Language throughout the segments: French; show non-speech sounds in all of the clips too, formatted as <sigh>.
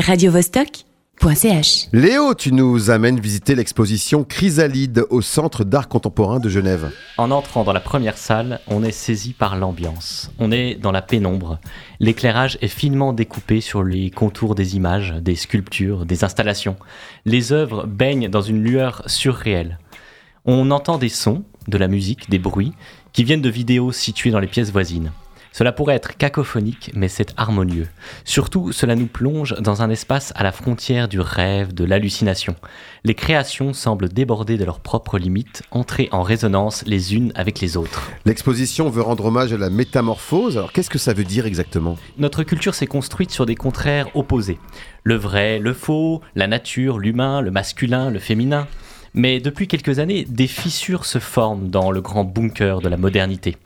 radiovostok.ch. Léo, tu nous amènes visiter l'exposition Chrysalide au Centre d'art contemporain de Genève. En entrant dans la première salle, on est saisi par l'ambiance. On est dans la pénombre. L'éclairage est finement découpé sur les contours des images, des sculptures, des installations. Les œuvres baignent dans une lueur surréelle. On entend des sons, de la musique, des bruits, qui viennent de vidéos situées dans les pièces voisines. Cela pourrait être cacophonique, mais c'est harmonieux. Surtout, cela nous plonge dans un espace à la frontière du rêve, de l'hallucination. Les créations semblent déborder de leurs propres limites, entrer en résonance les unes avec les autres. L'exposition veut rendre hommage à la métamorphose. Alors qu'est-ce que ça veut dire exactement? Notre culture s'est construite sur des contraires opposés. Le vrai, le faux, la nature, l'humain, le masculin, le féminin. Mais depuis quelques années, des fissures se forment dans le grand bunker de la modernité.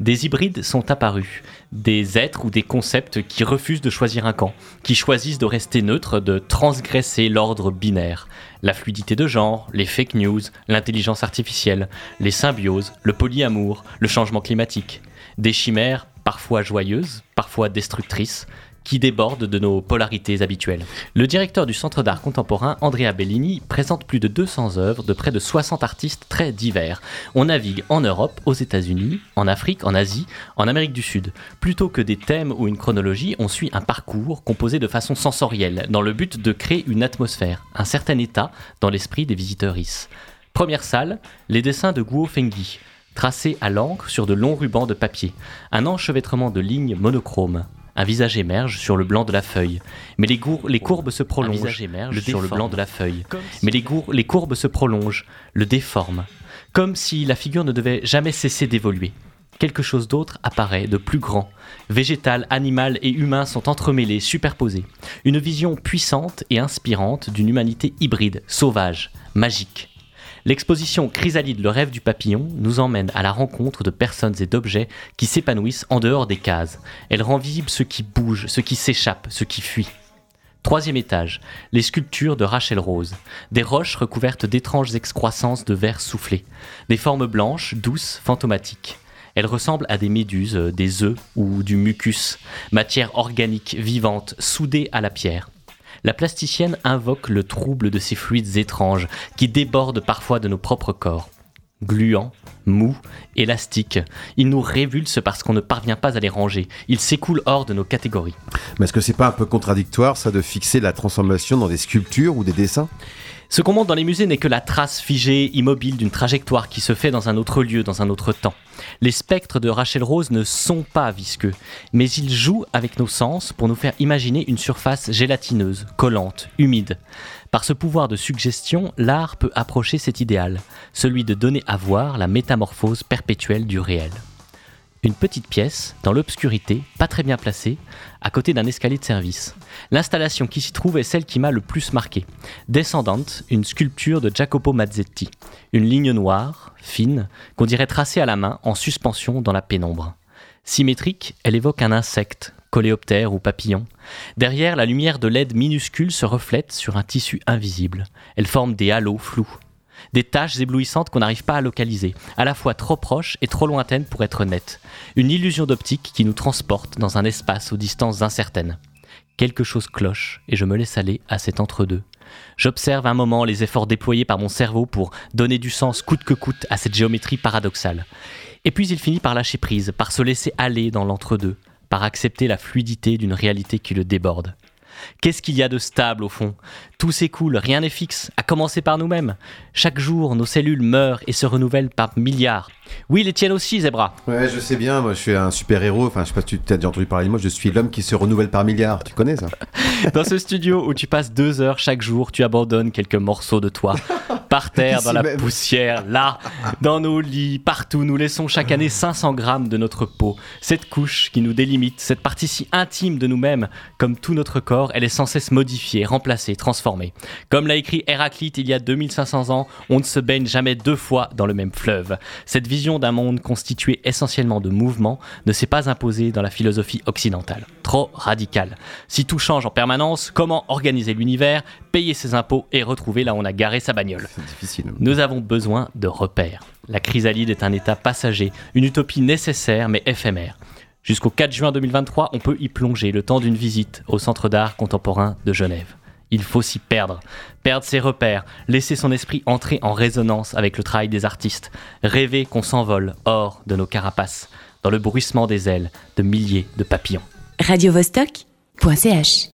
Des hybrides sont apparus, des êtres ou des concepts qui refusent de choisir un camp, qui choisissent de rester neutres, de transgresser l'ordre binaire. La fluidité de genre, les fake news, l'intelligence artificielle, les symbioses, le polyamour, le changement climatique. Des chimères parfois joyeuses, parfois destructrices, qui déborde de nos polarités habituelles. Le directeur du Centre d'art contemporain, Andrea Bellini, présente plus de 200 œuvres de près de 60 artistes très divers. On navigue en Europe, aux États-Unis, en Afrique, en Asie, en Amérique du Sud. Plutôt que des thèmes ou une chronologie, on suit un parcours composé de façon sensorielle, dans le but de créer une atmosphère, un certain état dans l'esprit des visiteurs. Première salle, les dessins de Guo Fengyi tracés à l'encre sur de longs rubans de papier, un enchevêtrement de lignes monochromes, un visage émerge sur le blanc de la feuille, mais les, les courbes se prolongent. le sur le blanc de la feuille, mais les, les courbes se prolongent, le déforment, comme si la figure ne devait jamais cesser d'évoluer. Quelque chose d'autre apparaît, de plus grand. Végétal, animal et humain sont entremêlés, superposés. Une vision puissante et inspirante d'une humanité hybride, sauvage, magique. L'exposition Chrysalide, le rêve du papillon, nous emmène à la rencontre de personnes et d'objets qui s'épanouissent en dehors des cases. Elle rend visible ce qui bouge, ce qui s'échappe, ce qui fuit. Troisième étage, les sculptures de Rachel Rose. Des roches recouvertes d'étranges excroissances de verre soufflé. Des formes blanches, douces, fantomatiques. Elles ressemblent à des méduses, des œufs ou du mucus, matière organique, vivante, soudée à la pierre la plasticienne invoque le trouble de ces fluides étranges qui débordent parfois de nos propres corps. Gluants, mous, élastiques, ils nous révulsent parce qu'on ne parvient pas à les ranger. Ils s'écoulent hors de nos catégories. Mais est-ce que c'est pas un peu contradictoire, ça, de fixer la transformation dans des sculptures ou des dessins? Ce qu'on montre dans les musées n'est que la trace figée, immobile d'une trajectoire qui se fait dans un autre lieu, dans un autre temps. Les spectres de Rachel Rose ne sont pas visqueux, mais ils jouent avec nos sens pour nous faire imaginer une surface gélatineuse, collante, humide. Par ce pouvoir de suggestion, l'art peut approcher cet idéal, celui de donner à voir la métamorphose perpétuelle du réel. Une petite pièce, dans l'obscurité, pas très bien placée, à côté d'un escalier de service. L'installation qui s'y trouve est celle qui m'a le plus marqué. Descendante, une sculpture de Jacopo Mazzetti. Une ligne noire, fine, qu'on dirait tracée à la main, en suspension dans la pénombre. Symétrique, elle évoque un insecte, coléoptère ou papillon. Derrière, la lumière de LED minuscule se reflète sur un tissu invisible. Elle forme des halos flous des tâches éblouissantes qu'on n'arrive pas à localiser, à la fois trop proches et trop lointaines pour être nettes. Une illusion d'optique qui nous transporte dans un espace aux distances incertaines. Quelque chose cloche et je me laisse aller à cet entre-deux. J'observe un moment les efforts déployés par mon cerveau pour donner du sens coûte que coûte à cette géométrie paradoxale. Et puis il finit par lâcher prise, par se laisser aller dans l'entre-deux, par accepter la fluidité d'une réalité qui le déborde. Qu'est-ce qu'il y a de stable au fond? Tout s'écoule, rien n'est fixe, à commencer par nous-mêmes. Chaque jour, nos cellules meurent et se renouvellent par milliards. Oui, les tiennes aussi, Zebra. Ouais, je sais bien, moi je suis un super-héros, enfin je sais pas si tu as déjà entendu parler de moi, je suis l'homme qui se renouvelle par milliards, tu connais ça? <laughs> Dans ce studio où tu passes deux heures chaque jour, tu abandonnes quelques morceaux de toi. Par <laughs> terre, dans la poussière, là, dans nos lits, partout, nous laissons chaque année 500 grammes de notre peau. Cette couche qui nous délimite, cette partie si intime de nous-mêmes, comme tout notre corps, elle est sans cesse modifiée, remplacée, transformée. Comme l'a écrit Héraclite il y a 2500 ans, on ne se baigne jamais deux fois dans le même fleuve. Cette vision d'un monde constitué essentiellement de mouvements ne s'est pas imposée dans la philosophie occidentale. Trop radicale. Si tout change en permanence, comment organiser l'univers, payer ses impôts et retrouver là où on a garé sa bagnole? Difficile. Nous avons besoin de repères. La chrysalide est un état passager, une utopie nécessaire mais éphémère. Jusqu'au 4 juin 2023, on peut y plonger le temps d'une visite au Centre d'art contemporain de Genève. Il faut s'y perdre, perdre ses repères, laisser son esprit entrer en résonance avec le travail des artistes, rêver qu'on s'envole hors de nos carapaces, dans le bruissement des ailes de milliers de papillons. radiovostok.ch